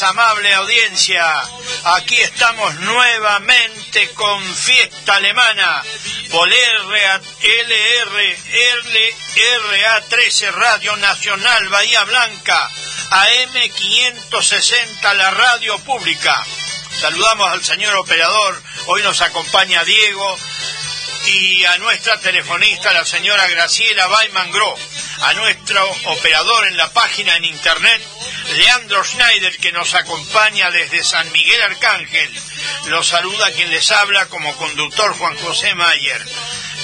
amable audiencia. Aquí estamos nuevamente con Fiesta Alemana por RA, LR, LRA 13 Radio Nacional Bahía Blanca, AM 560 la radio pública. Saludamos al señor operador, hoy nos acompaña Diego y a nuestra telefonista, la señora Graciela Baiman Gro, a nuestro operador en la página en internet, Leandro Schneider, que nos acompaña desde San Miguel Arcángel. Lo saluda quien les habla como conductor Juan José Mayer.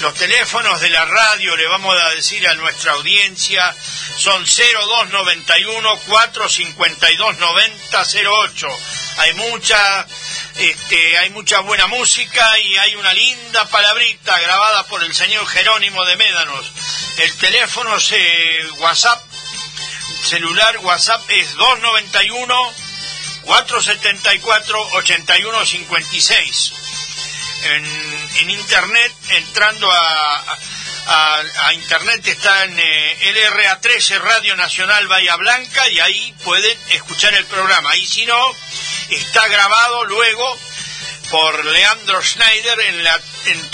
Los teléfonos de la radio, le vamos a decir a nuestra audiencia, son 0291 452 9008. Hay mucha este, hay mucha buena música y hay una linda palabrita grabada por el señor Jerónimo de Médanos. El teléfono es WhatsApp, celular WhatsApp es 291 474 8156. En, en internet, entrando a, a, internet está en eh, LRA13 Radio Nacional Bahía Blanca y ahí pueden escuchar el programa. Y si no, está grabado luego por Leandro Schneider en, la, en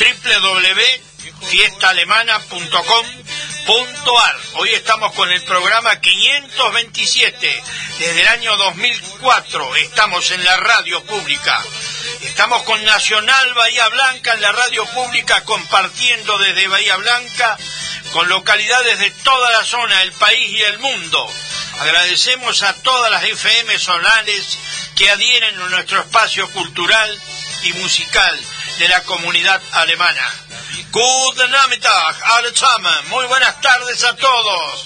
www.fiestaalemana.com.ar. Hoy estamos con el programa 527 desde el año 2004. Estamos en la radio pública. Estamos con Nacional Bahía Blanca en la radio pública compartiendo desde Bahía Blanca con localidades de toda la zona, el país y el mundo. Agradecemos a todas las FM sonales que adhieren a nuestro espacio cultural y musical de la comunidad alemana. Guten Nachmittag, alle Muy buenas tardes a todos.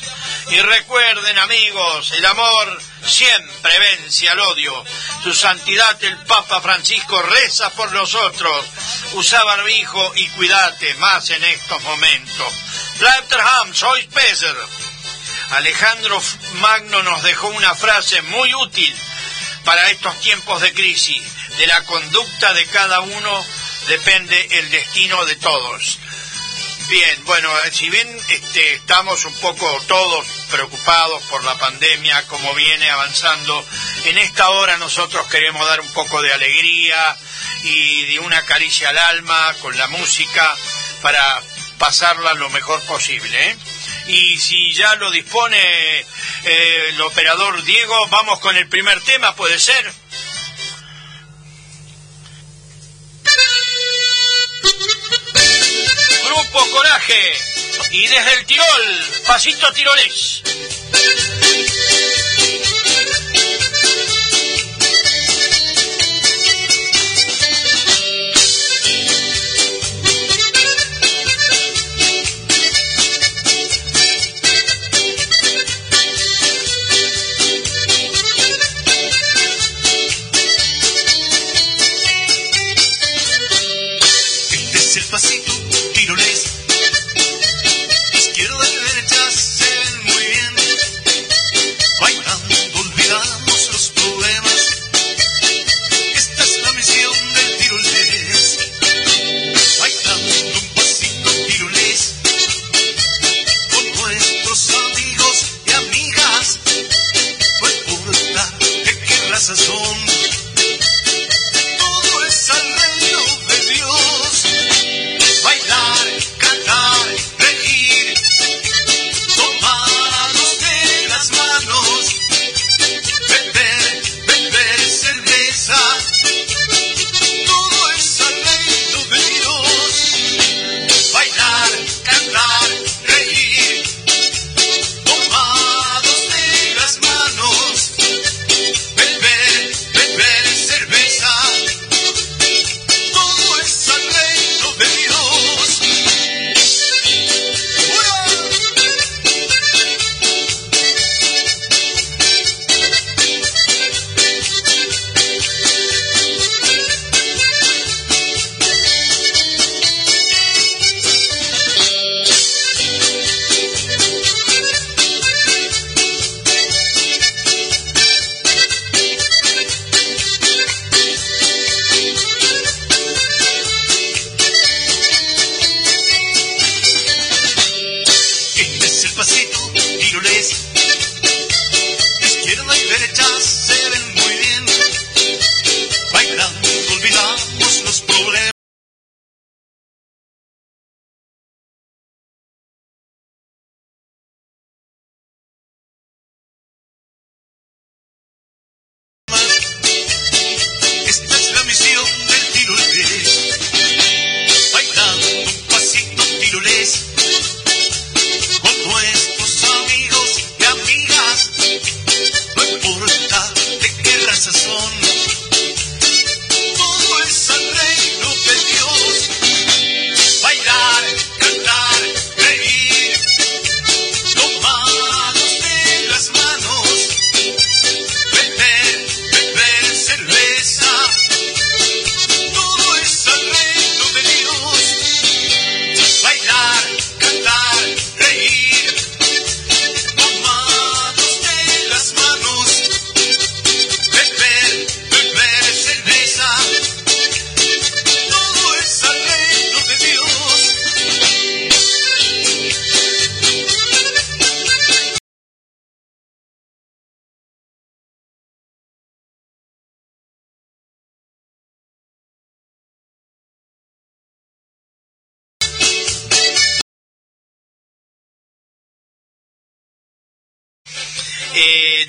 Y recuerden, amigos, el amor siempre vence al odio. Su santidad el Papa Francisco reza por nosotros. Usa barbijo y cuídate más en estos momentos. Bleibt sois besser. Alejandro Magno nos dejó una frase muy útil para estos tiempos de crisis. De la conducta de cada uno depende el destino de todos. Bien, bueno, si bien este, estamos un poco todos preocupados por la pandemia, como viene avanzando, en esta hora nosotros queremos dar un poco de alegría y de una caricia al alma con la música para pasarla lo mejor posible. ¿eh? Y si ya lo dispone eh, el operador Diego, vamos con el primer tema, ¿puede ser? Grupo Coraje y desde el Tirol, Pasito Tirolés. Izquierda y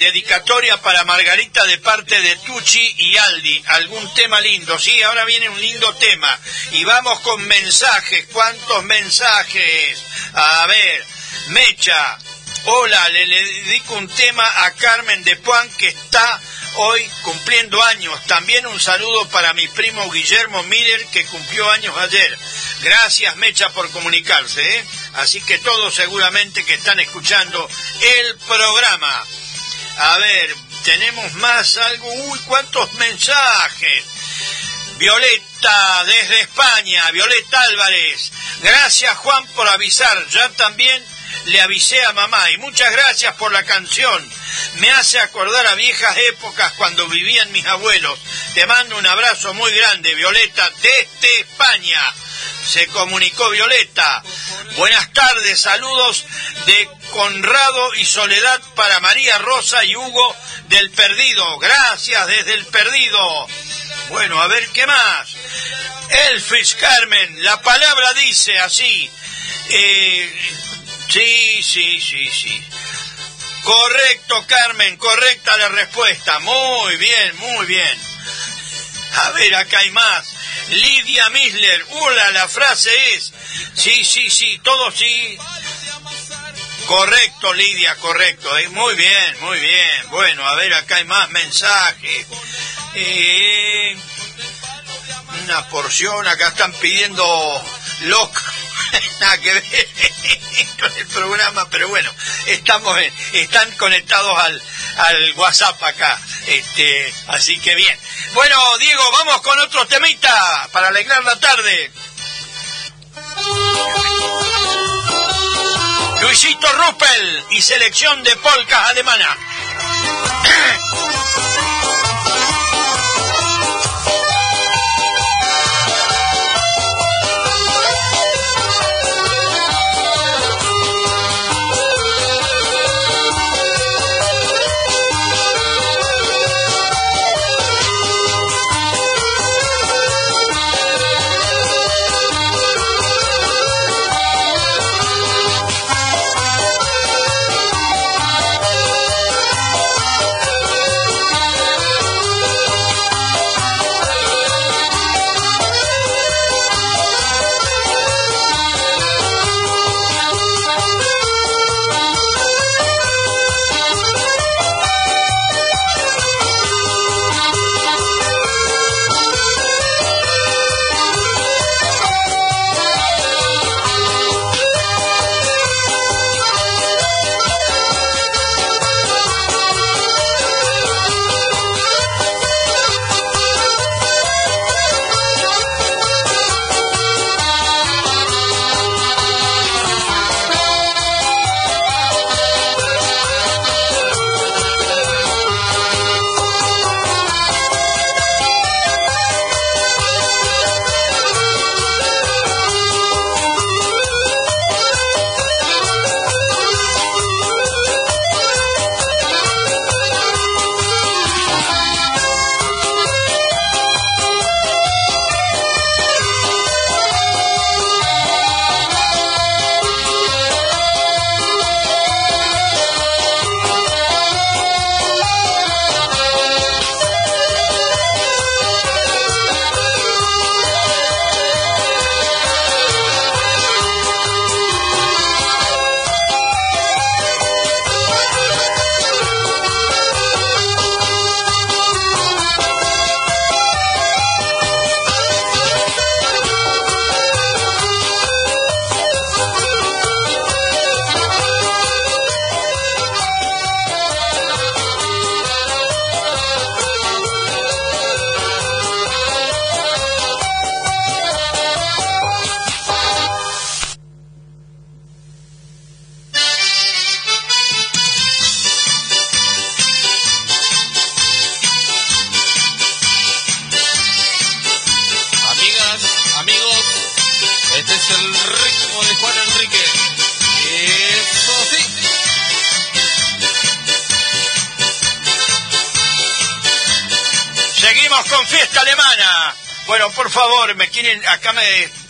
dedicatoria para Margarita de parte de Tucci y Aldi. Algún tema lindo. Sí, ahora viene un lindo tema. Y vamos con mensajes. ¿Cuántos mensajes? A ver, Mecha. Hola, le, dedico un tema a Carmen de Puan que está hoy cumpliendo años. También un saludo para mi primo Guillermo Miller que cumplió años ayer. Gracias Mecha por comunicarse. ¿eh? Así que todos seguramente que están escuchando el programa. A ver, tenemos más algo. Uy, cuántos mensajes. Violeta desde España, Violeta Álvarez. Gracias Juan por avisar. Ya también le avisé a mamá y muchas gracias por la canción. Me hace acordar a viejas épocas cuando vivían mis abuelos. Te mando un abrazo muy grande, Violeta, desde España. Se comunicó Violeta. Buenas tardes, saludos de Conrado y Soledad para María Rosa y Hugo del Perdido. Gracias desde el Perdido. Bueno, a ver qué más. Elfis Carmen, la palabra dice así. Eh, Sí, sí, sí, sí. Correcto, Carmen, correcta la respuesta. Muy bien, muy bien. A ver, acá hay más. Lidia Misler, hola, la frase es, sí, sí, sí, todo sí. Correcto, Lidia, correcto. Eh, muy bien, muy bien. Bueno, a ver, acá hay más mensajes. Eh, una porción, acá están pidiendo loca nada que ver con el programa, pero bueno, estamos están conectados al, al WhatsApp acá, este, así que bien. Bueno, Diego, vamos con otro temita para alegrar la tarde. Luisito Ruppel y selección de polcas alemana.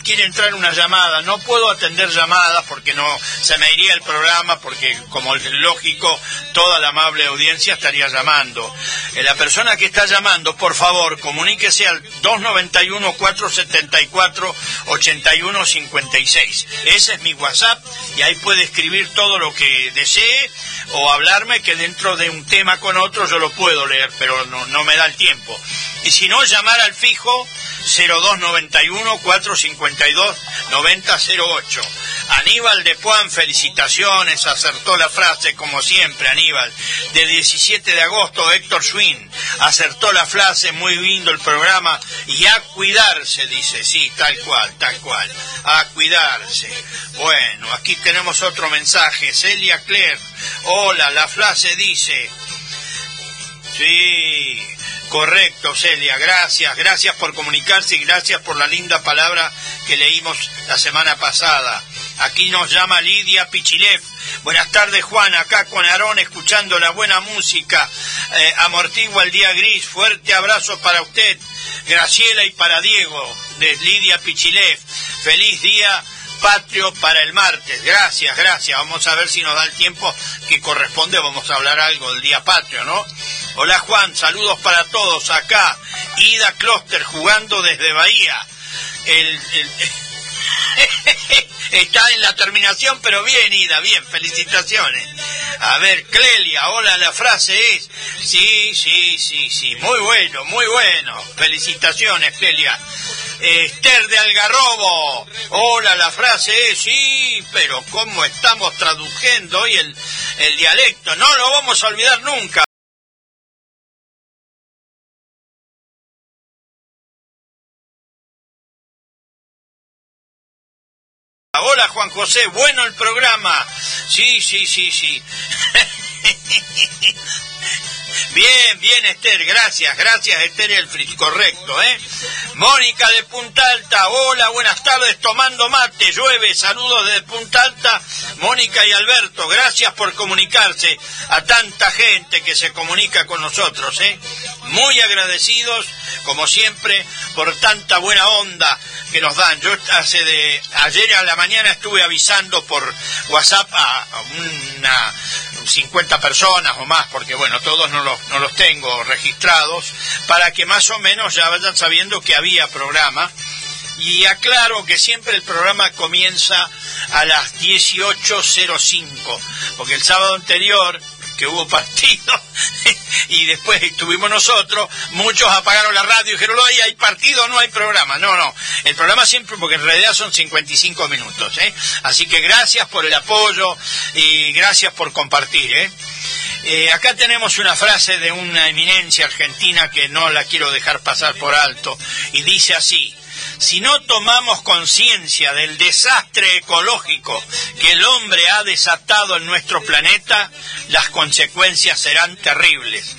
Quiere entrar una llamada. No puedo atender llamadas porque no se me iría el programa, porque como es lógico, toda la amable audiencia estaría llamando. Eh, la persona que está llamando, por favor, comuníquese al 291-474-8156. Ese es mi WhatsApp y ahí puede escribir todo lo que desee o hablarme que dentro de un tema con otro yo lo puedo leer, pero no, no me da el tiempo. Y si no, llamar al fijo 0291 452 9008. Aníbal de Puan, felicitaciones, acertó la frase como siempre, Aníbal. De 17 de agosto, Héctor Swin, acertó la frase, muy lindo el programa, y a cuidarse, dice, sí, tal cual, tal cual, a cuidarse. Bueno, aquí tenemos otro mensaje, Celia Claire, hola, la frase dice, sí, Correcto, Celia, gracias, gracias por comunicarse y gracias por la linda palabra que leímos la semana pasada. Aquí nos llama Lidia Pichilev. Buenas tardes, Juan, acá con Aarón escuchando la buena música. Eh, amortigua el día gris. Fuerte abrazo para usted, Graciela y para Diego, de Lidia Pichilev. Feliz día patrio para el martes. Gracias, gracias. Vamos a ver si nos da el tiempo que corresponde. Vamos a hablar algo del día patrio, ¿no? Hola Juan, saludos para todos acá. Ida Kloster jugando desde Bahía. Está en la terminación, pero bien, Ida, bien, felicitaciones. A ver, Clelia, hola, la frase es, sí, sí, sí, sí, muy bueno, muy bueno. Felicitaciones, Clelia. Esther de Algarrobo, hola, la frase es, sí, pero ¿cómo estamos traduciendo hoy el, el dialecto? No lo vamos a olvidar nunca. Hola Juan José, bueno el programa. Sí, sí, sí, sí. Bien, bien Esther, gracias, gracias Esther Elfrich, correcto, ¿eh? Mónica de Punta Alta, hola, buenas tardes, tomando mate, llueve, saludos desde Punta Alta, Mónica y Alberto, gracias por comunicarse a tanta gente que se comunica con nosotros, ¿eh? Muy agradecidos, como siempre, por tanta buena onda que nos dan. Yo hace de ayer a la mañana estuve avisando por WhatsApp a una 50 personas o más, porque bueno, todos no los, no los tengo registrados, para que más o menos ya vayan sabiendo que había programa. Y aclaro que siempre el programa comienza a las 18.05, porque el sábado anterior que hubo partido y después estuvimos nosotros, muchos apagaron la radio y dijeron, no, hay partido, no hay programa. No, no, el programa siempre, porque en realidad son 55 minutos. ¿eh? Así que gracias por el apoyo y gracias por compartir. ¿eh? Eh, acá tenemos una frase de una eminencia argentina que no la quiero dejar pasar por alto y dice así, si no tomamos conciencia del desastre ecológico que el hombre ha desatado en nuestro planeta, las consecuencias serán terribles.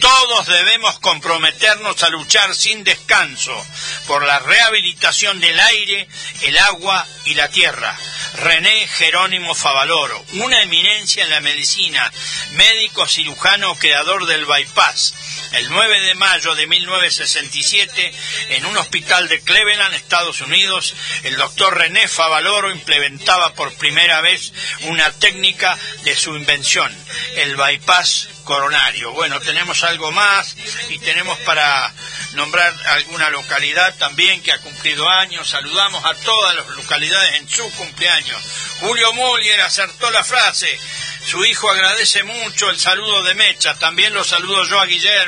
Todos debemos comprometernos a luchar sin descanso por la rehabilitación del aire, el agua y la tierra. René Jerónimo Favaloro, una eminencia en la medicina, médico cirujano creador del bypass. El 9 de mayo de 1967, en un hospital de Cleveland, Estados Unidos, el doctor René Favaloro implementaba por primera vez una técnica de su invención, el bypass coronario. Bueno, tenemos algo más y tenemos para nombrar alguna localidad también que ha cumplido años. Saludamos a todas las localidades en su cumpleaños. Julio Muller acertó la frase. Su hijo agradece mucho el saludo de Mecha. También lo saludo yo a Guillermo,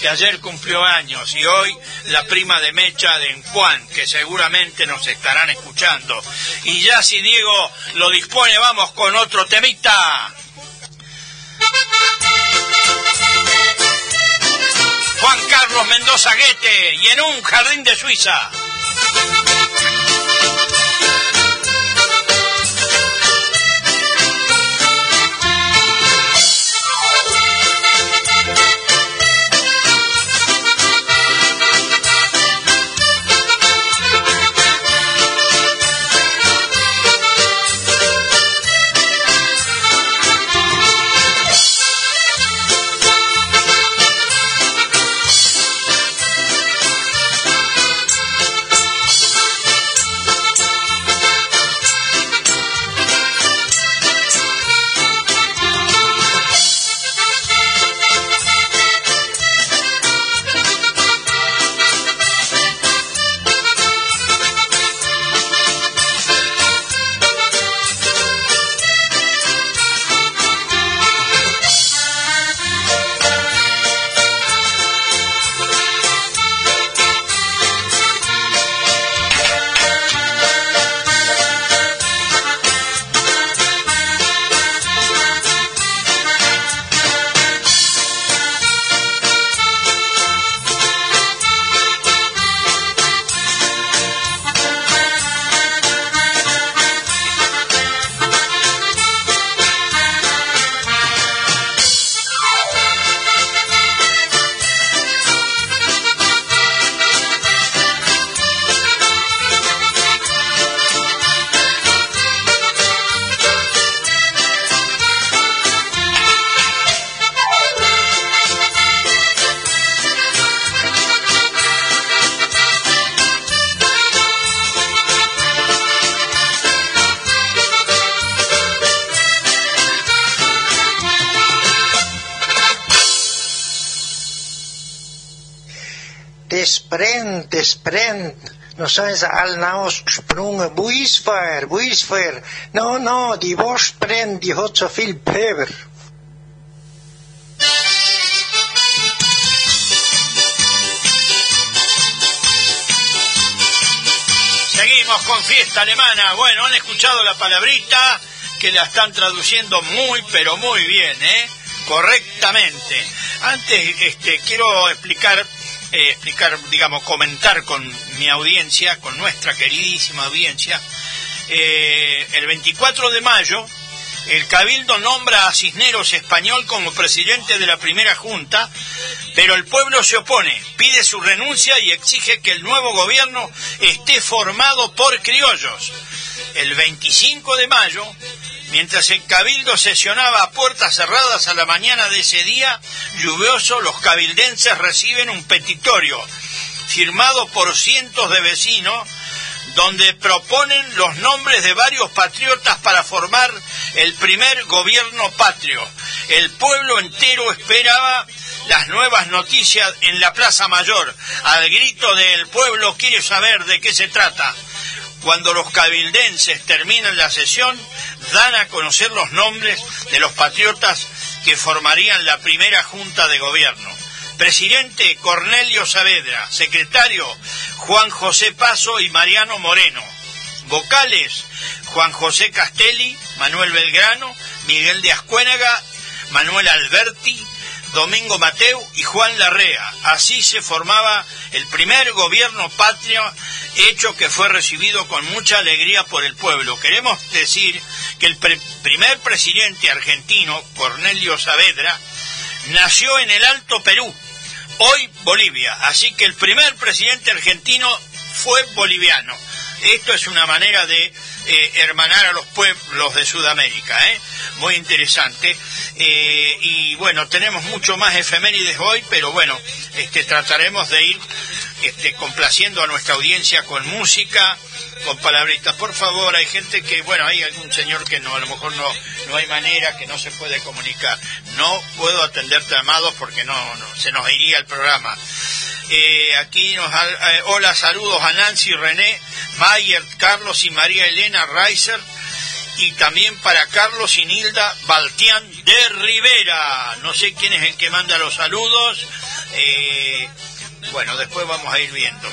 que ayer cumplió años. Y hoy la prima de Mecha de Juan, que seguramente nos estarán escuchando. Y ya si Diego lo dispone, vamos con otro temita. Juan Carlos Mendoza Guete y en un jardín de Suiza. No zijn ze allemaal gesprongen. Buisfeuer, buisfeuer. No, no, die worstbrenn, die Pöber. Seguimos con fiesta alemana. Bueno, han escuchado la palabrita que la están traduciendo muy, pero muy bien, ¿eh? Correctamente. Antes, este, quiero explicar, eh, explicar, digamos, comentar con mi audiencia, con nuestra queridísima audiencia. Eh, el 24 de mayo, el Cabildo nombra a Cisneros Español como presidente de la primera junta, pero el pueblo se opone, pide su renuncia y exige que el nuevo gobierno esté formado por criollos. El 25 de mayo, Mientras el cabildo sesionaba a puertas cerradas a la mañana de ese día lluvioso, los cabildenses reciben un petitorio firmado por cientos de vecinos donde proponen los nombres de varios patriotas para formar el primer gobierno patrio. El pueblo entero esperaba las nuevas noticias en la Plaza Mayor. Al grito del pueblo quiere saber de qué se trata. Cuando los cabildenses terminan la sesión, dan a conocer los nombres de los patriotas que formarían la primera junta de gobierno. Presidente Cornelio Saavedra, secretario Juan José Paso y Mariano Moreno. Vocales Juan José Castelli, Manuel Belgrano, Miguel de Ascuénaga, Manuel Alberti, Domingo Mateu y Juan Larrea. Así se formaba el primer gobierno patrio, hecho que fue recibido con mucha alegría por el pueblo. Queremos decir que el primer presidente argentino, Cornelio Saavedra, nació en el Alto Perú, hoy Bolivia. Así que el primer presidente argentino fue boliviano. Esto es una manera de eh, hermanar a los pueblos de Sudamérica, ¿eh? muy interesante. Eh, y bueno, tenemos mucho más efemérides hoy, pero bueno, este, trataremos de ir este, complaciendo a nuestra audiencia con música, con palabritas. Por favor, hay gente que, bueno, hay algún señor que no, a lo mejor no, no hay manera, que no se puede comunicar. No puedo atenderte, amados, porque no, no se nos iría el programa. Eh, aquí nos eh, hola, saludos a Nancy, René, Mayer, Carlos y María Elena Reiser y también para Carlos y Nilda Baltián de Rivera. No sé quién es el que manda los saludos. Eh, bueno, después vamos a ir viendo.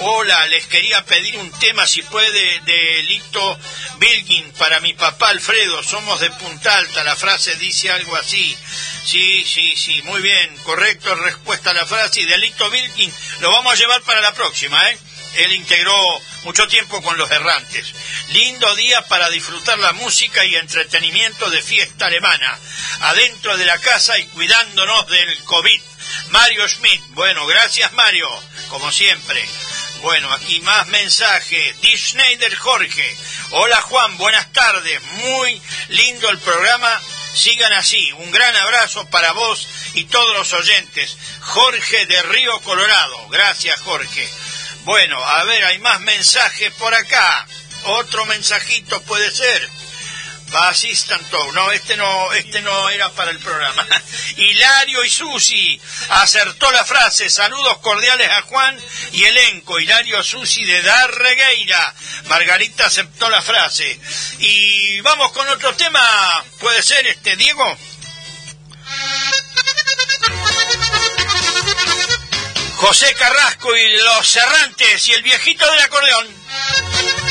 Hola, les quería pedir un tema, si puede, de Lito Bilgin para mi papá Alfredo. Somos de Punta Alta. La frase dice algo así. Sí, sí, sí, muy bien. Correcto, respuesta a la frase. Y de Lito Bilgin lo vamos a llevar para la próxima, ¿eh? Él integró mucho tiempo con los errantes. Lindo día para disfrutar la música y entretenimiento de fiesta alemana, adentro de la casa y cuidándonos del COVID. Mario Schmidt, bueno, gracias Mario, como siempre. Bueno, aquí más mensajes. Di Schneider Jorge. Hola Juan, buenas tardes. Muy lindo el programa. Sigan así. Un gran abrazo para vos y todos los oyentes. Jorge de Río Colorado. Gracias Jorge. Bueno, a ver, hay más mensajes por acá. Otro mensajito puede ser. Tow. No, este no, este no era para el programa. Hilario y Susi acertó la frase. Saludos cordiales a Juan y elenco. Hilario Susi de Darregueira. Margarita aceptó la frase. Y vamos con otro tema. ¿Puede ser este, Diego? José Carrasco y los Cerrantes y el viejito del acordeón.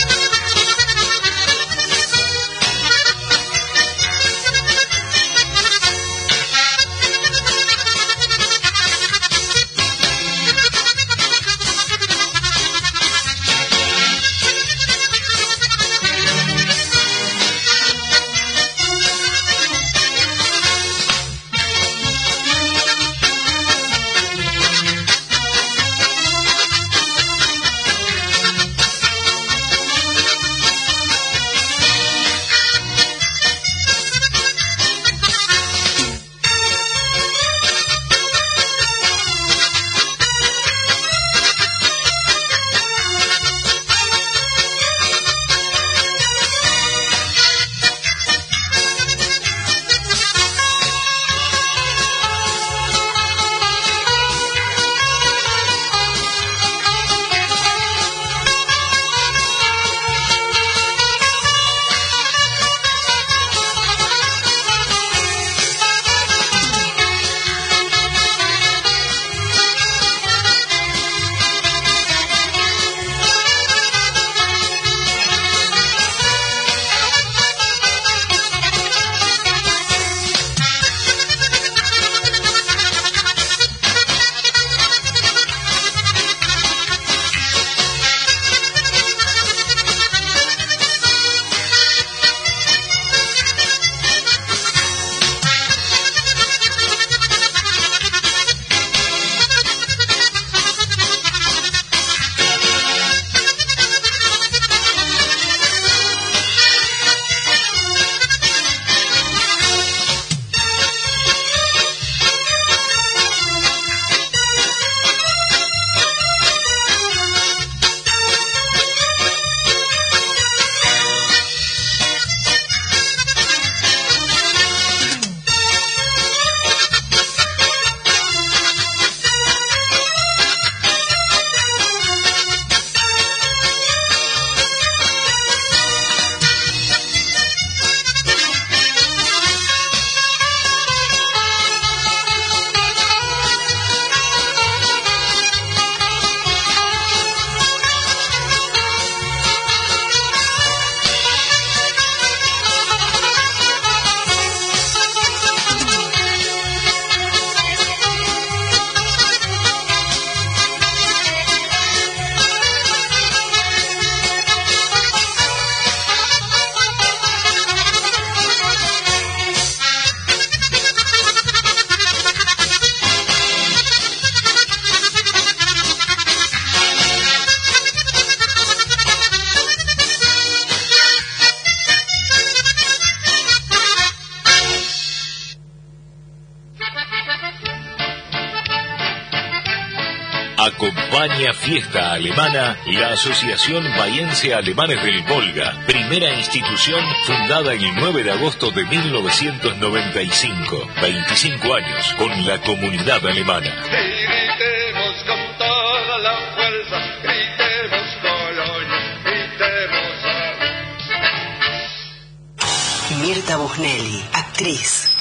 Alemana la Asociación Bahiense Alemanes del Volga, primera institución fundada el 9 de agosto de 1995. 25 años con la comunidad alemana. con toda la fuerza, gritemos Colonia, gritemos Mirta Busnelli, actriz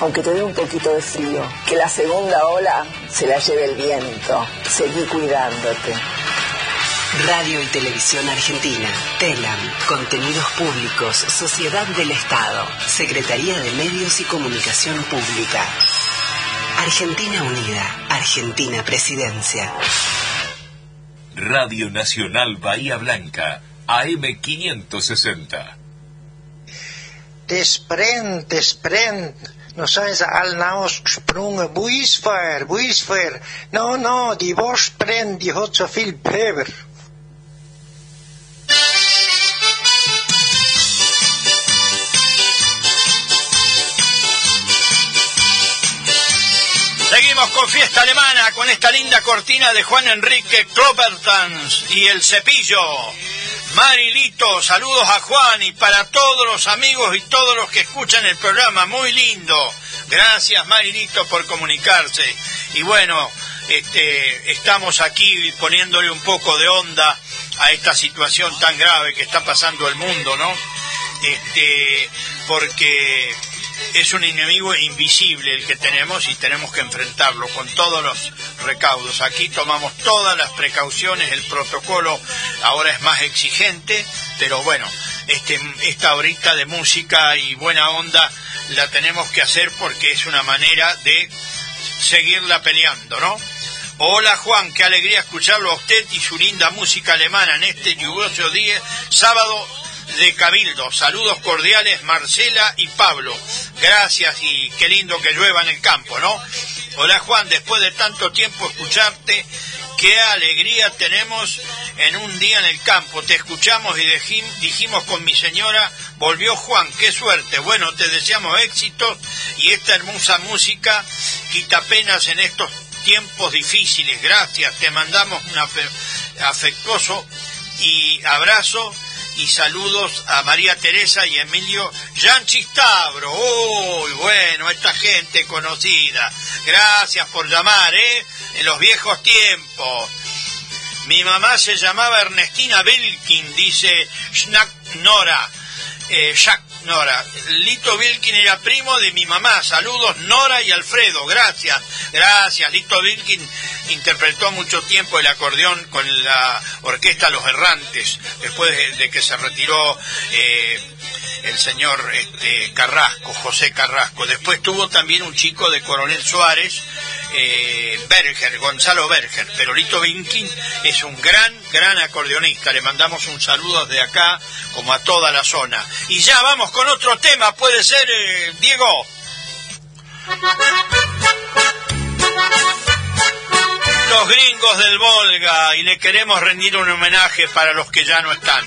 aunque te dé un poquito de frío. Que la segunda ola se la lleve el viento. Seguí cuidándote. Radio y Televisión Argentina, TELAM, Contenidos Públicos, Sociedad del Estado, Secretaría de Medios y Comunicación Pública. Argentina Unida, Argentina Presidencia. Radio Nacional Bahía Blanca, AM560. Desprend, desprend no sabes al naus gesprungen, buisfer, buisfer. No, no, die Wurstbrenn, die hat so viel Pöber. Seguimos con fiesta alemana, con esta linda cortina de Juan Enrique Klobertans y el cepillo. Marilito, saludos a Juan y para todos los amigos y todos los que escuchan el programa, muy lindo. Gracias Marilito por comunicarse. Y bueno, este, estamos aquí poniéndole un poco de onda a esta situación tan grave que está pasando el mundo, ¿no? Este, porque es un enemigo invisible el que tenemos y tenemos que enfrentarlo con todos los recaudos. Aquí tomamos todas las precauciones, el protocolo ahora es más exigente, pero bueno, este, esta horita de música y buena onda la tenemos que hacer porque es una manera de seguirla peleando, ¿no? Hola Juan, qué alegría escucharlo a usted y su linda música alemana en este lluvioso día, sábado de Cabildo. Saludos cordiales Marcela y Pablo. Gracias y qué lindo que llueva en el campo, ¿no? Hola Juan, después de tanto tiempo escucharte, qué alegría tenemos en un día en el campo. Te escuchamos y dijimos con mi señora, volvió Juan, qué suerte. Bueno, te deseamos éxito y esta hermosa música quita penas en estos tiempos difíciles. Gracias, te mandamos un afectuoso y abrazo y saludos a María Teresa y Emilio Yanchistabro. Uy, bueno, esta gente conocida. Gracias por llamar, ¿eh? En los viejos tiempos. Mi mamá se llamaba Ernestina Belkin, dice Schnack Nora. Eh, Nora. Lito Vilkin era primo de mi mamá. Saludos Nora y Alfredo. Gracias. Gracias. Lito Vilkin interpretó mucho tiempo el acordeón con la orquesta Los Errantes, después de, que se retiró eh, el señor este, Carrasco, José Carrasco. Después tuvo también un chico de Coronel Suárez, eh, Berger, Gonzalo Berger. Pero Lito Vinkin es un gran, gran acordeonista. Le mandamos un saludo desde acá, como a toda la zona. Y ya vamos con otro tema, puede ser, eh, Diego. Los gringos del Volga y le queremos rendir un homenaje para los que ya no están.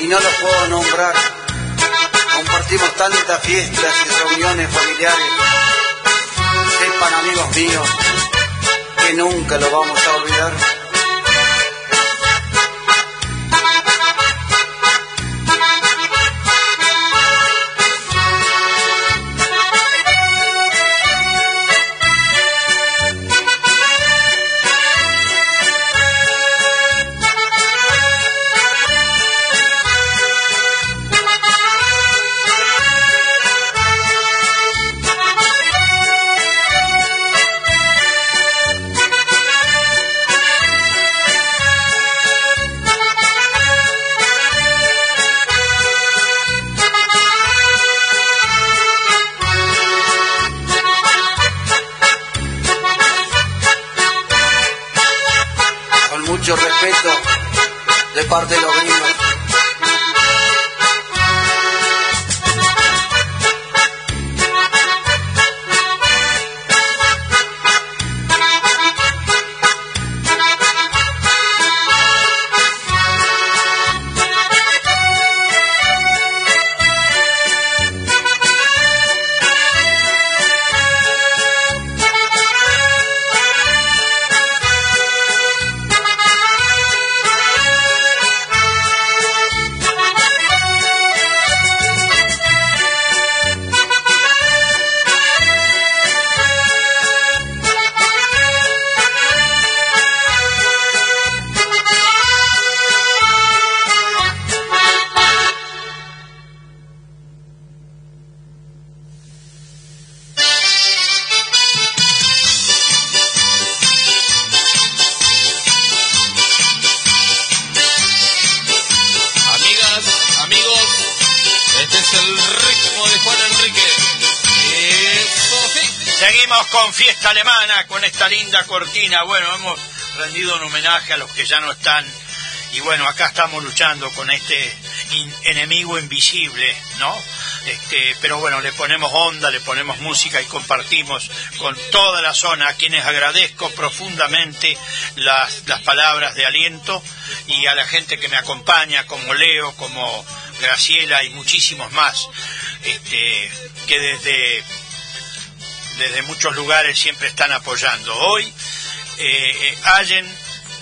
Y no los puedo nombrar. Compartimos tantas fiestas y reuniones familiares. sepan, amigos míos, que nunca lo vamos a olvidar. Seguimos con fiesta alemana, con esta linda cortina. Bueno, hemos rendido un homenaje a los que ya no están. Y bueno, acá estamos luchando con este enemigo invisible, ¿no? Este, pero bueno, le ponemos onda, le ponemos música y compartimos con toda la zona, a quienes agradezco profundamente las, las palabras de aliento y a la gente que me acompaña, como Leo, como Graciela y muchísimos más, este, que desde desde muchos lugares siempre están apoyando. Hoy eh, eh, Allen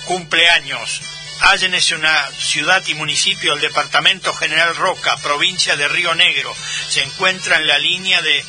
cumple años. Allen es una ciudad y municipio del departamento General Roca, provincia de Río Negro. Se encuentra en la línea de,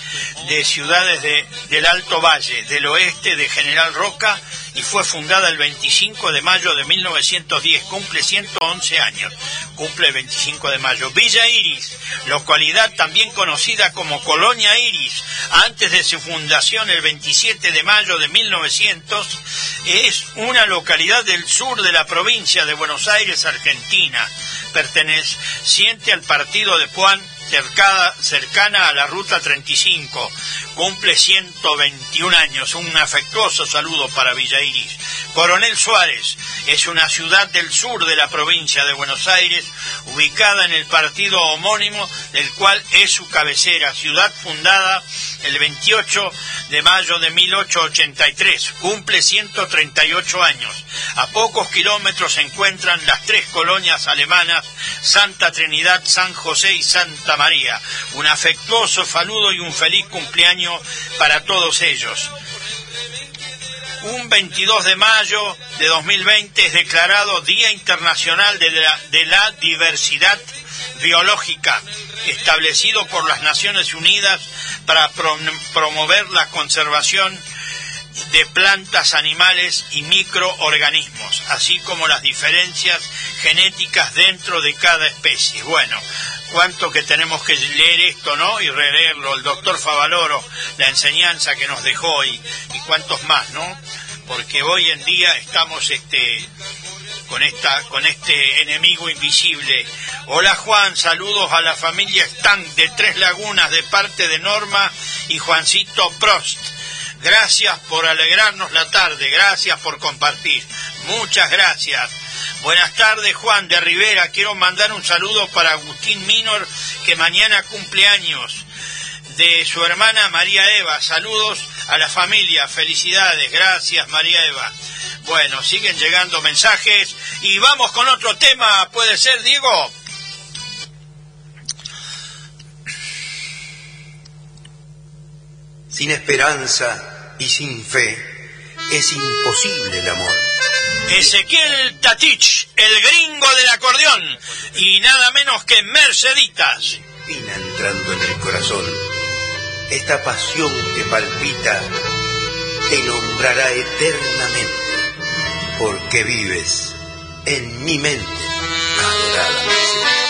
de ciudades de- del Alto Valle, del oeste de General Roca y fue fundada el 25 de mayo de 1910. Cumple 111 años. Cumple el 25 de mayo. Villa Iris, localidad también conocida como Colonia Iris, antes de su fundación el 27 de mayo de 1900, es una localidad del sur de la provincia de Buenos Aires, Argentina, perteneciente al partido de Puan, cercada- cercana a la Ruta 35. Cumple 121 años. Un afectuoso saludo para Villa Iris. Coronel Suárez es una ciudad del sur de la provincia de Buenos Aires, ubicada en el partido homónimo, del cual es su cabecera, ciudad fundada el 28 de mayo de 1883. Cumple 138 años. A pocos kilómetros se encuentran las tres colonias alemanas, Santa Trinidad, San José y Santa María. Un afectuoso saludo y un feliz cumpleaños para todos ellos. Un 22 de mayo de 2020 es declarado Día Internacional de la, Diversidad Biológica, establecido por las Naciones Unidas para prom- promover la conservación de plantas, animales y microorganismos, así como las diferencias genéticas dentro de cada especie. Bueno, cuánto que tenemos que leer esto, ¿no? Y releerlo. El doctor Favaloro, la enseñanza que nos dejó y, y cuántos más, ¿no? Porque hoy en día estamos este con esta con este enemigo invisible. Hola Juan, saludos a la familia Stan de Tres Lagunas de parte de Norma y Juancito Prost. Gracias por alegrarnos la tarde, gracias por compartir. Muchas gracias. Buenas tardes, Juan de Rivera. Quiero mandar un saludo para Agustín Minor, que mañana cumple años. De su hermana María Eva. Saludos a la familia. Felicidades. Gracias, María Eva. Bueno, siguen llegando mensajes. Y vamos con otro tema. ¿Puede ser, Diego? Sin esperanza y sin fe es imposible el amor. Ezequiel Tatich, el gringo del acordeón, y nada menos que Merceditas. Vina entrando en el corazón, esta pasión que palpita te nombrará eternamente, porque vives en mi mente, adorada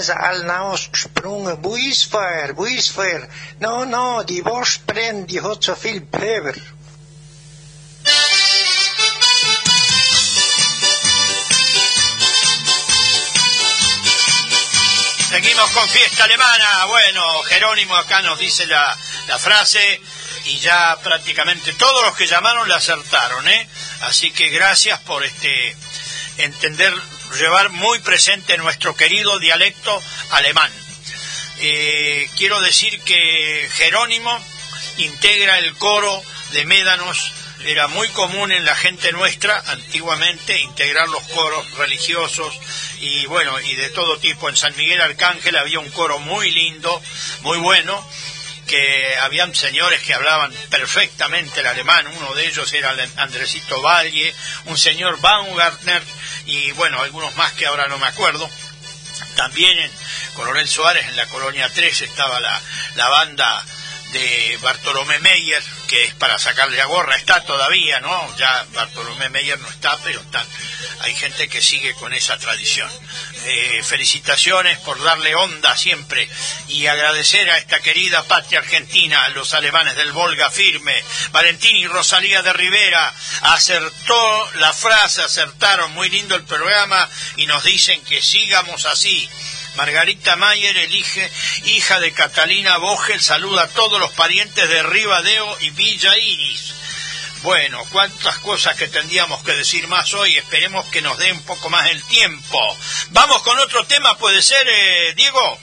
No zijn ze al nou gesprongen. Buisfeuer, buisfeuer. No, no, die worstbrenn, die hat so viel Pöber. Seguimos con fiesta alemana. Bueno, Jerónimo acá nos dice la, la frase y ya prácticamente todos los que llamaron la acertaron, ¿eh? Así que gracias por este entender, llevar muy presente nuestro querido dialecto alemán. Eh, quiero decir que Jerónimo integra el coro de Médanos. Era muy común en la gente nuestra antiguamente integrar los coros religiosos y bueno, y de todo tipo. En San Miguel Arcángel había un coro muy lindo, muy bueno, que habían señores que hablaban perfectamente el alemán, uno de ellos era Andresito Valle, un señor Baumgartner y bueno, algunos más que ahora no me acuerdo. También en Coronel Suárez, en la Colonia 3, estaba la, la banda de Bartolomé Meyer, que es para sacarle la gorra, está todavía, ¿no? Ya Bartolomé Meyer no está, pero está, hay gente que sigue con esa tradición. Eh, felicitaciones por darle onda siempre y agradecer a esta querida patria argentina, a los alemanes del Volga firme, Valentín y Rosalía de Rivera, acertó la frase, acertaron muy lindo el programa y nos dicen que sigamos así. Margarita Mayer elige, hija de Catalina Bogel, saluda a todos los parientes de Ribadeo y Villa Iris. Bueno, cuántas cosas que tendríamos que decir más hoy, esperemos que nos dé un poco más el tiempo. Vamos con otro tema, puede ser, eh, Diego.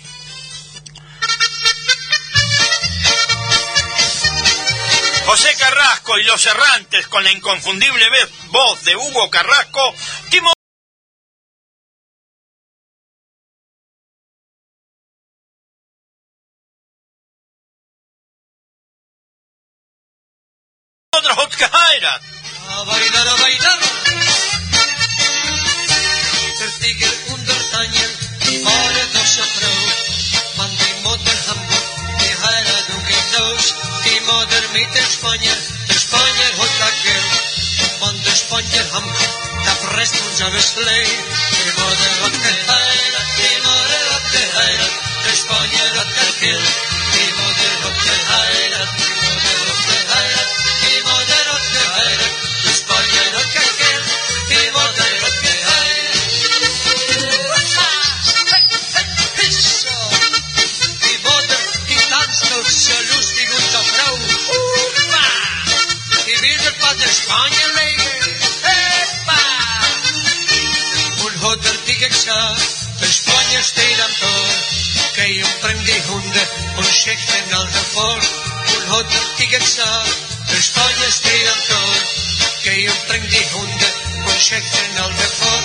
José Carrasco y los errantes con la inconfundible voz de Hugo Carrasco, A bailar, a bailar. Der Tiger und der Daniel, waren doch so Hamburg, die Heiratung geht los. Die Mutter mit der Spanier, der Spanier hat das Geld. Und Hamburg, da presst uns alles leer. Die Mutter hat geheiratet, die Mutter hat Die will das bei der Spanier legen. Epa! Und hat der Dicke gesagt, der Spanier steht am Tor. Geh und bring die Hunde und schickt den Alter vor. Und hat der Dicke gesagt, der Spanier steht am Tor. Geh und bring die Hunde und schickt den Alter vor.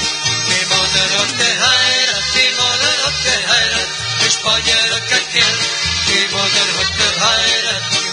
Die Mutter hat geheiratet, die Mutter hat geheiratet. Der Spanier hat kein Geld. Die Mutter hat geheiratet, die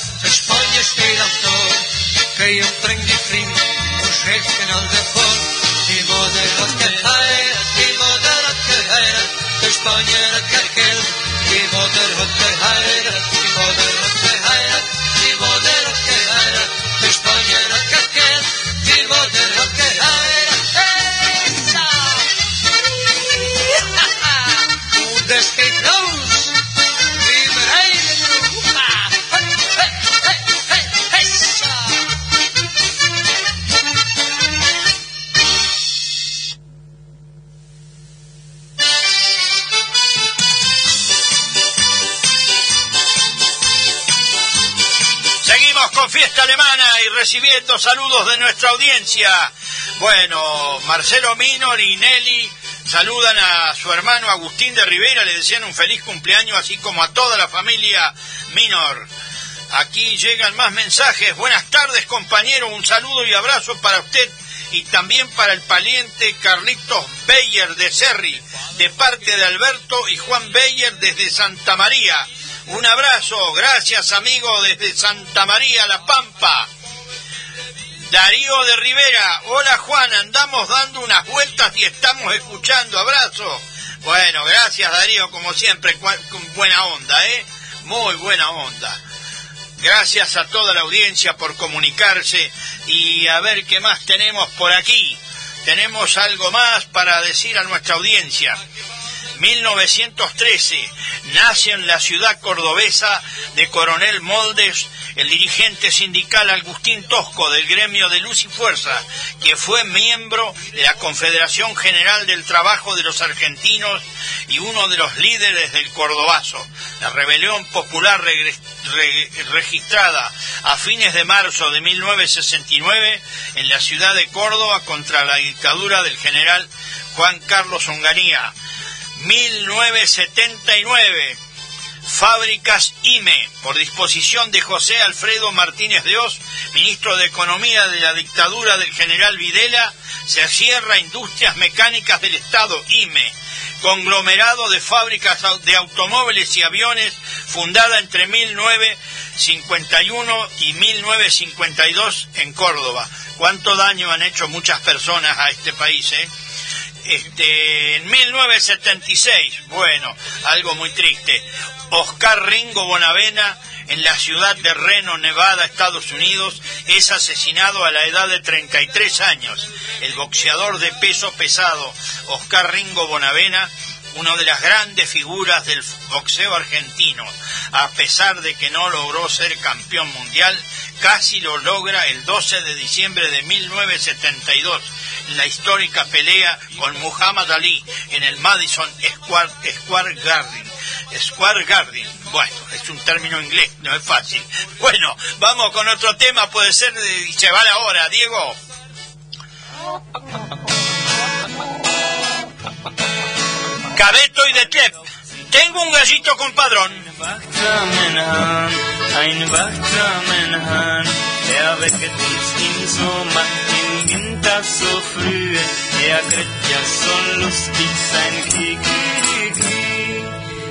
Der Spanier hat kein Geld. Die Mutter hat geheiratet. Der Spanier, der hat doch kein Geld. Da frisst uns alles leer. Und hat der Tiger gesagt, der Spanier steht am Tor. Geh und bring die Flint und schech den Alten fort. Und hat der Tiger gesagt, der Spanier steht am Tor. Geh und bring die Flint und schech den Alten fort. Die Mutter hat geheiratet, die Mutter hat geheiratet. Der Spanier hat kein Geld. Die Mutter hat geheiratet, die Mutter hat geheiratet. Die Mutter hat geheiratet. Der Spanier hat kein Geld. Die Mutter hat geheiratet. Und es geht y recibiendo saludos de nuestra audiencia. Bueno, Marcelo Minor y Nelly saludan a su hermano Agustín de Rivera, le desean un feliz cumpleaños, así como a toda la familia Minor. Aquí llegan más mensajes. Buenas tardes, compañero. Un saludo y abrazo para usted y también para el pariente Carlitos Beyer de Serri, de parte de Alberto y Juan Beyer desde Santa María. Un abrazo, gracias amigo desde Santa María, La Pampa. Darío de Rivera, hola Juan, andamos dando unas vueltas y estamos escuchando, abrazo. Bueno, gracias Darío, como siempre, con buena onda, ¿eh? Muy buena onda. Gracias a toda la audiencia por comunicarse y a ver qué más tenemos por aquí. Tenemos algo más para decir a nuestra audiencia. 1913 nace en la ciudad cordobesa de Coronel Moldes el dirigente sindical Agustín Tosco del gremio de Luz y Fuerza, que fue miembro de la Confederación General del Trabajo de los Argentinos y uno de los líderes del Cordobazo. La rebelión popular registrada a fines de marzo de 1969 en la ciudad de Córdoba contra la dictadura del general Juan Carlos Onganía. 1979. Fábricas IME, por disposición de José Alfredo Martínez de Oz, ministro de Economía de la dictadura del general Videla, se cierra Industrias Mecánicas del Estado IME, conglomerado de fábricas de automóviles y aviones fundada entre 1951 y 1952 en Córdoba. ¿Cuánto daño han hecho muchas personas a este país, eh? Este, en 1976, bueno, algo muy triste. Oscar Ringo Bonavena, en la ciudad de Reno, Nevada, Estados Unidos, es asesinado a la edad de 33 años. El boxeador de peso pesado, Oscar Ringo Bonavena, una de las grandes figuras del boxeo argentino, a pesar de que no logró ser campeón mundial, casi lo logra el 12 de diciembre de 1972 en la histórica pelea con Muhammad Ali en el Madison Square, Garden. Square Garden. Bueno, es un término inglés, no es fácil. Bueno, vamos con otro tema, puede ser, y se va la hora, Diego. Cabeto y de Tlep. Tengo un gallito con padrón. Ein Wachtramenhan, er wecket uns im Sommer, im Winter so früh. Er kriegt ja so lustig sein Kiki.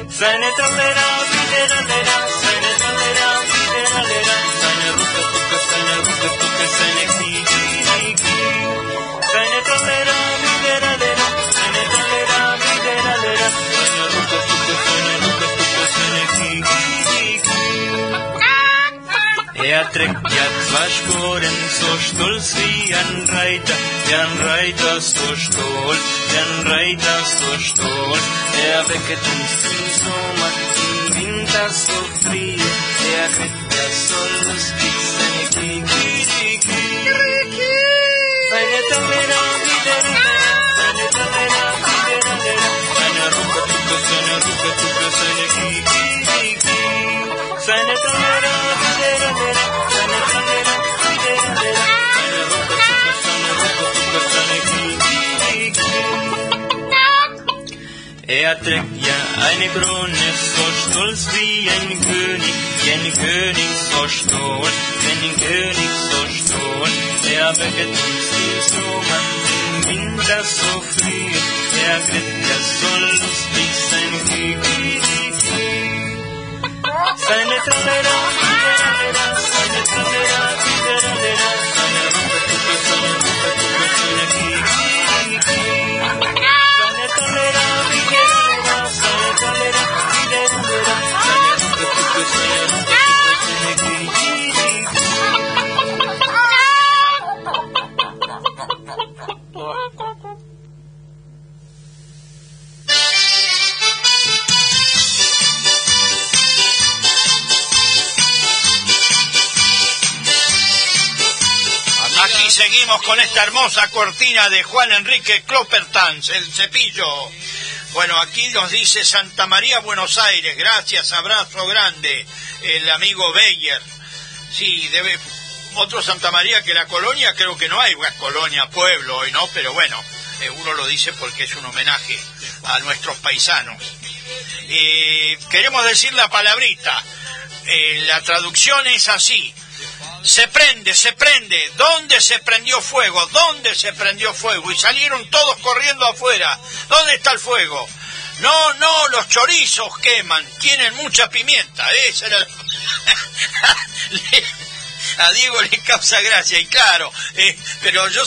Seine Tolera, Wideralera, seine Tolera, Wideralera, seine Rucke-Pucke, seine Rucke-Pucke, seine Kiki. Seine Er trägt ja zwei Sporen, so stolz wie ein Reiter, wie ein Reiter so stolz, wie ein Reiter so stolz. Er wecket uns im Sommer, im Winter so früh, er kriegt ja so lustig seine Kiki, Seine Tamera, wieder, seine Tamera, wieder, seine Rucke-Tucke, seine Rucke-Tucke, seine Kiki, Er trägt ja eine Krone, so stolz wie ein König, wie ein König so stolz, wie ein König so stolz. Er wecket uns im Sommer, im Winter so früh, er kriegt ja so lustig sein Kiki. Seine Tralera, hermosa cortina de Juan Enrique Cloppertans, el cepillo. Bueno, aquí nos dice Santa María, Buenos Aires. Gracias, abrazo grande. El amigo Beyer. Sí, debe. Otro Santa María que la colonia, creo que no hay colonia, pueblo hoy, ¿no? Pero bueno, eh, uno lo dice porque es un homenaje a nuestros paisanos. Eh, queremos decir la palabrita. Eh, la traducción es así. Se prende, se prende. ¿Dónde se prendió fuego? ¿Dónde se prendió fuego? Y salieron todos corriendo afuera. ¿Dónde está el fuego? No, no, los chorizos queman. Tienen mucha pimienta. Esa era A Diego le causa gracia, y claro. eh, pero yo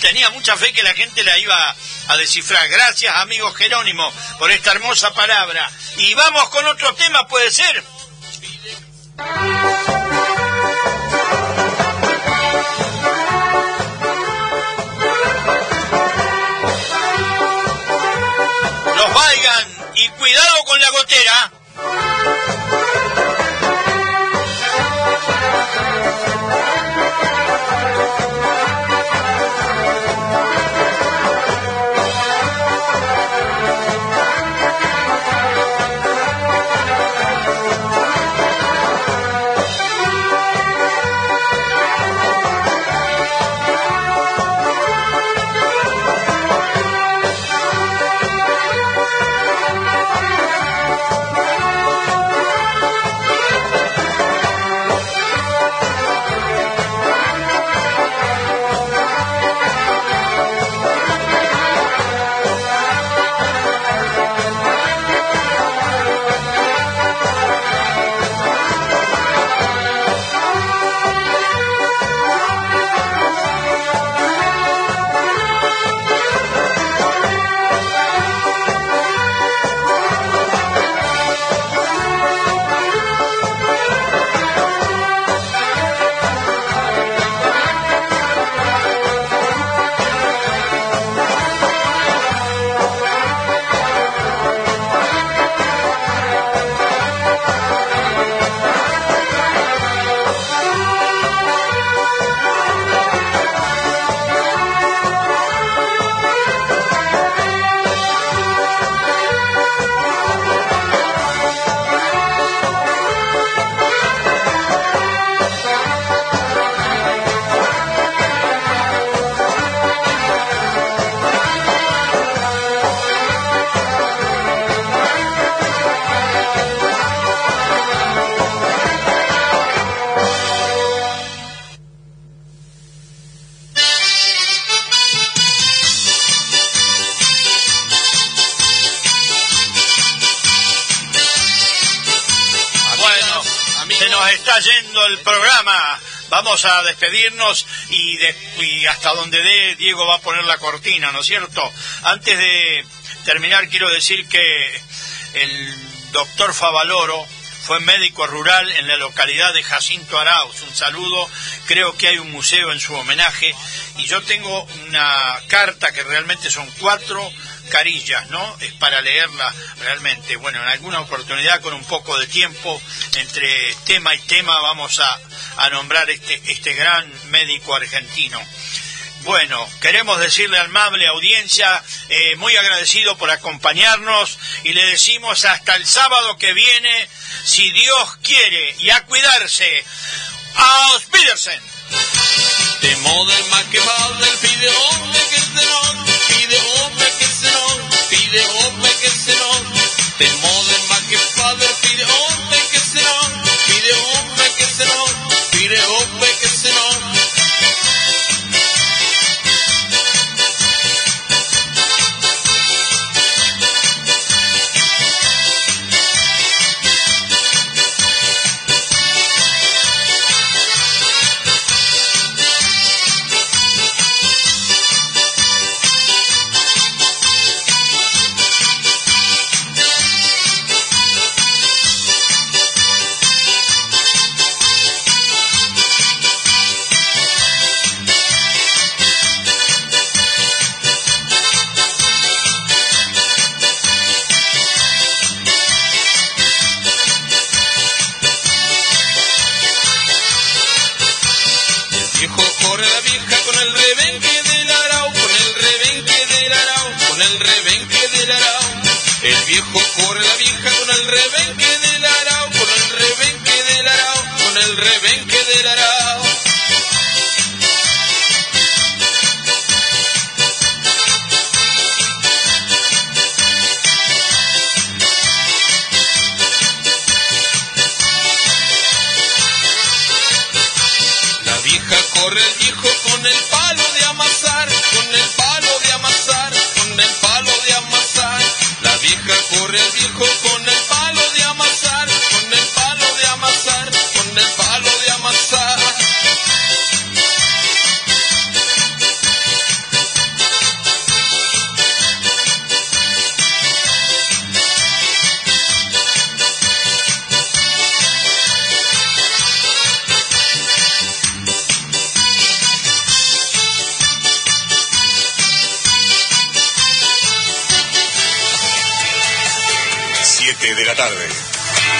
tenía mucha fe que la gente la iba a descifrar. Gracias, amigo Jerónimo, por esta hermosa palabra. Y vamos con otro tema, ¿puede ser? La gotera. A despedirnos y, y hasta donde dé Diego va a poner la cortina, ¿no es cierto? Antes de terminar quiero decir que el doctor Favaloro fue médico rural en la localidad de Jacinto Arauz. Un saludo, creo que hay un museo en su homenaje y yo tengo una carta que realmente son cuatro carillas, ¿no? Es para leerla realmente. Bueno, en alguna oportunidad con un poco de tiempo entre tema y tema vamos a, a nombrar este, este gran médico argentino. Bueno, queremos decirle amable audiencia, eh, muy agradecido por acompañarnos y le decimos hasta el sábado que viene, si Dios quiere, y a cuidarse. ¡A Petersen! Det den makke fader fide oppe